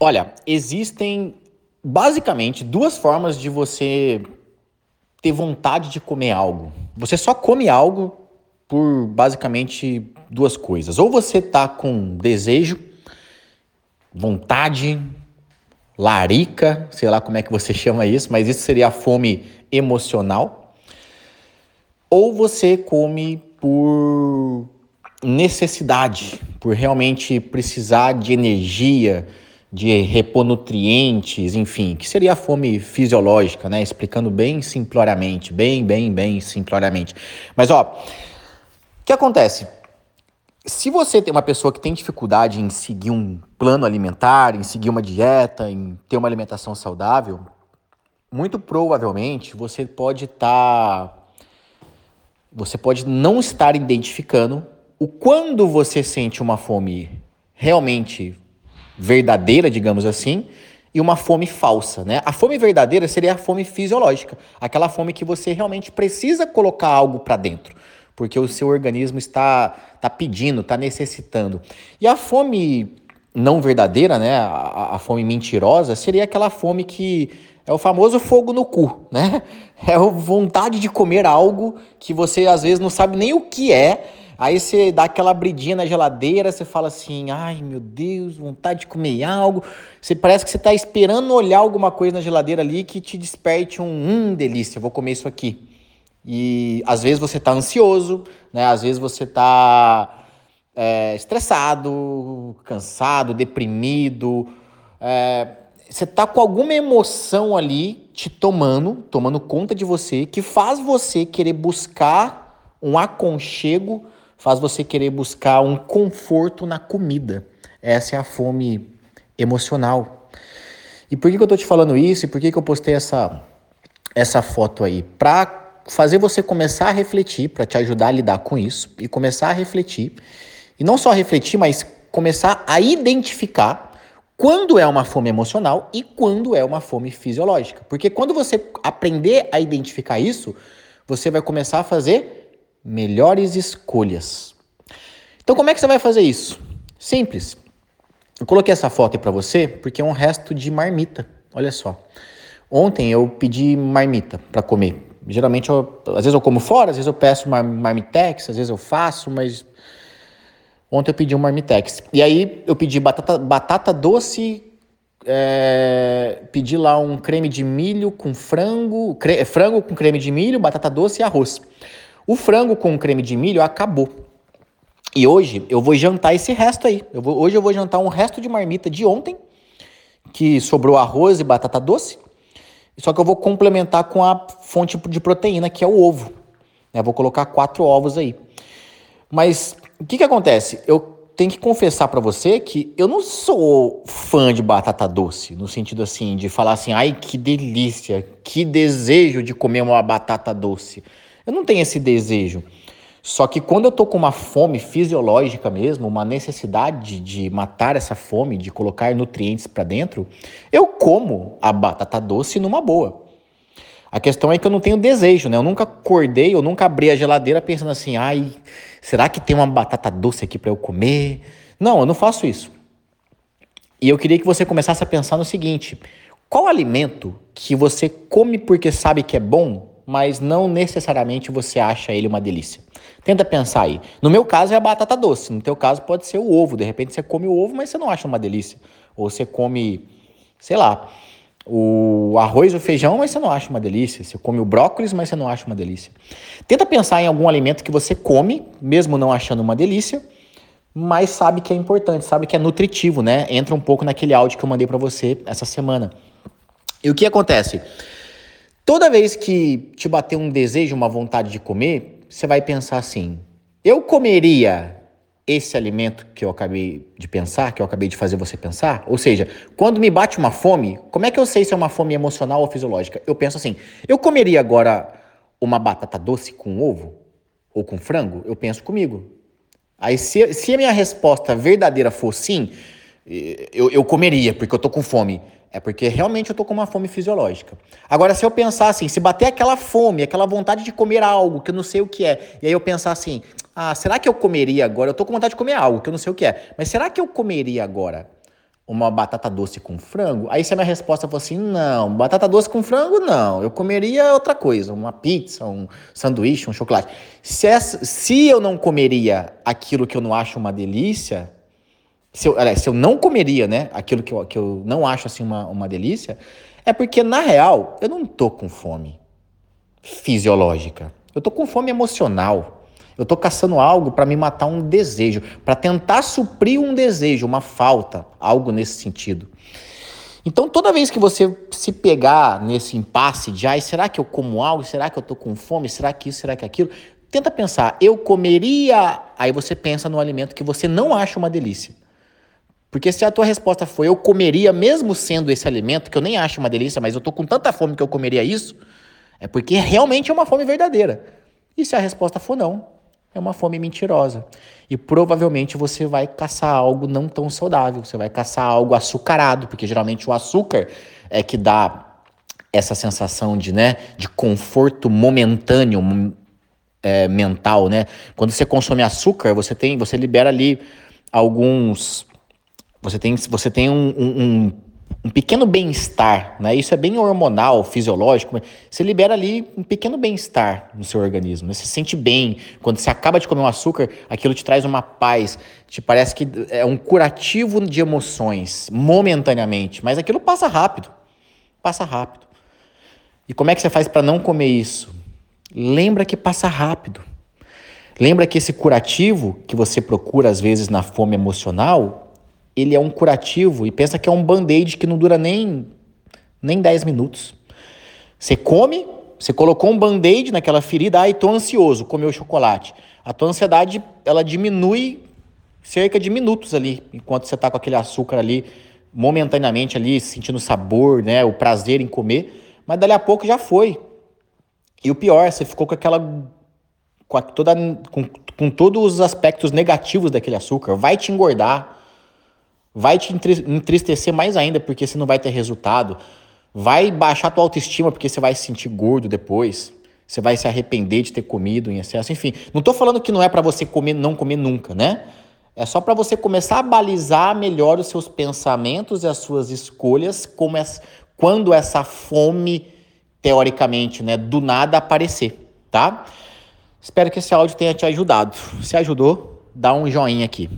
Olha, existem basicamente duas formas de você ter vontade de comer algo. Você só come algo por basicamente duas coisas. Ou você tá com desejo, vontade, larica, sei lá como é que você chama isso, mas isso seria a fome emocional. Ou você come por necessidade, por realmente precisar de energia, de repor nutrientes, enfim, que seria a fome fisiológica, né? Explicando bem simploriamente, bem, bem, bem simploriamente. Mas ó, o que acontece? Se você tem uma pessoa que tem dificuldade em seguir um plano alimentar, em seguir uma dieta, em ter uma alimentação saudável, muito provavelmente você pode estar tá, você pode não estar identificando o quando você sente uma fome realmente verdadeira, digamos assim, e uma fome falsa, né? A fome verdadeira seria a fome fisiológica, aquela fome que você realmente precisa colocar algo para dentro, porque o seu organismo está está pedindo, está necessitando. E a fome não verdadeira, né? A, a, fome mentirosa seria aquela fome que é o famoso fogo no cu, né? É a vontade de comer algo que você às vezes não sabe nem o que é Aí você dá aquela abridinha na geladeira, você fala assim: ai meu Deus, vontade de comer algo. Você parece que você está esperando olhar alguma coisa na geladeira ali que te desperte um hum, delícia, vou comer isso aqui. E às vezes você está ansioso, né? Às vezes você está é, estressado, cansado, deprimido. É, você está com alguma emoção ali te tomando, tomando conta de você, que faz você querer buscar um aconchego faz você querer buscar um conforto na comida. Essa é a fome emocional. E por que, que eu tô te falando isso e por que, que eu postei essa, essa foto aí? Para fazer você começar a refletir, para te ajudar a lidar com isso e começar a refletir. E não só refletir, mas começar a identificar quando é uma fome emocional e quando é uma fome fisiológica. Porque quando você aprender a identificar isso, você vai começar a fazer melhores escolhas. Então, como é que você vai fazer isso? Simples. Eu coloquei essa foto aí para você porque é um resto de marmita. Olha só. Ontem eu pedi marmita para comer. Geralmente, eu, às vezes eu como fora, às vezes eu peço mar, marmitex, às vezes eu faço, mas ontem eu pedi um marmitex. E aí eu pedi batata, batata doce, é, pedi lá um creme de milho com frango, cre, frango com creme de milho, batata doce e arroz. O frango com creme de milho acabou. E hoje eu vou jantar esse resto aí. Eu vou, hoje eu vou jantar um resto de marmita de ontem, que sobrou arroz e batata doce. Só que eu vou complementar com a fonte de proteína, que é o ovo. Eu vou colocar quatro ovos aí. Mas o que, que acontece? Eu tenho que confessar para você que eu não sou fã de batata doce, no sentido assim, de falar assim, ai que delícia, que desejo de comer uma batata doce. Eu não tenho esse desejo. Só que quando eu tô com uma fome fisiológica mesmo, uma necessidade de matar essa fome, de colocar nutrientes para dentro, eu como a batata doce numa boa. A questão é que eu não tenho desejo, né? Eu nunca acordei, eu nunca abri a geladeira pensando assim, ai, será que tem uma batata doce aqui para eu comer? Não, eu não faço isso. E eu queria que você começasse a pensar no seguinte: qual alimento que você come porque sabe que é bom, mas não necessariamente você acha ele uma delícia. Tenta pensar aí. No meu caso é a batata doce, no teu caso pode ser o ovo. De repente você come o ovo, mas você não acha uma delícia. Ou você come, sei lá, o arroz ou feijão, mas você não acha uma delícia. Você come o brócolis, mas você não acha uma delícia. Tenta pensar em algum alimento que você come, mesmo não achando uma delícia, mas sabe que é importante, sabe que é nutritivo, né? Entra um pouco naquele áudio que eu mandei para você essa semana. E o que acontece? Toda vez que te bater um desejo, uma vontade de comer, você vai pensar assim: eu comeria esse alimento que eu acabei de pensar, que eu acabei de fazer você pensar? Ou seja, quando me bate uma fome, como é que eu sei se é uma fome emocional ou fisiológica? Eu penso assim: eu comeria agora uma batata doce com ovo ou com frango? Eu penso comigo. Aí, se, se a minha resposta verdadeira for sim, eu, eu comeria, porque eu tô com fome. É porque realmente eu tô com uma fome fisiológica. Agora, se eu pensar assim, se bater aquela fome, aquela vontade de comer algo que eu não sei o que é, e aí eu pensar assim, ah, será que eu comeria agora? Eu tô com vontade de comer algo que eu não sei o que é, mas será que eu comeria agora uma batata doce com frango? Aí se a minha resposta for assim, não, batata doce com frango não, eu comeria outra coisa, uma pizza, um sanduíche, um chocolate. Se, essa, se eu não comeria aquilo que eu não acho uma delícia, se eu, se eu não comeria, né, aquilo que eu, que eu não acho assim uma, uma delícia, é porque na real eu não tô com fome fisiológica, eu tô com fome emocional. Eu estou caçando algo para me matar um desejo, para tentar suprir um desejo, uma falta, algo nesse sentido. Então, toda vez que você se pegar nesse impasse de, ai, será que eu como algo? Será que eu estou com fome? Será que isso? Será que aquilo? Tenta pensar, eu comeria. Aí você pensa no alimento que você não acha uma delícia. Porque se a tua resposta foi eu comeria, mesmo sendo esse alimento, que eu nem acho uma delícia, mas eu estou com tanta fome que eu comeria isso, é porque realmente é uma fome verdadeira. E se a resposta for não, é uma fome mentirosa. E provavelmente você vai caçar algo não tão saudável, você vai caçar algo açucarado, porque geralmente o açúcar é que dá essa sensação de, né, de conforto momentâneo é, mental, né? Quando você consome açúcar, você tem, você libera ali alguns, você tem, você tem um, um, um pequeno bem-estar, né? Isso é bem hormonal, fisiológico. Você libera ali um pequeno bem-estar no seu organismo. Né? Você se sente bem. Quando você acaba de comer um açúcar, aquilo te traz uma paz. Te parece que é um curativo de emoções, momentaneamente. Mas aquilo passa rápido. Passa rápido. E como é que você faz para não comer isso? Lembra que passa rápido. Lembra que esse curativo que você procura às vezes na fome emocional, ele é um curativo e pensa que é um band-aid que não dura nem, nem 10 minutos. Você come, você colocou um band-aid naquela ferida, ai, tô ansioso, comeu chocolate. A tua ansiedade, ela diminui cerca de minutos ali, enquanto você tá com aquele açúcar ali, momentaneamente ali, sentindo sabor, né, o prazer em comer, mas dali a pouco já foi. E o pior, você ficou com aquela com, toda, com, com todos os aspectos negativos daquele açúcar, vai te engordar, vai te entristecer mais ainda porque você não vai ter resultado, vai baixar tua autoestima porque você vai se sentir gordo depois, você vai se arrepender de ter comido em excesso, enfim. Não estou falando que não é para você comer, não comer nunca, né? É só para você começar a balizar melhor os seus pensamentos e as suas escolhas como quando essa fome, teoricamente, né, do nada aparecer, tá? Espero que esse áudio tenha te ajudado. Se ajudou, dá um joinha aqui.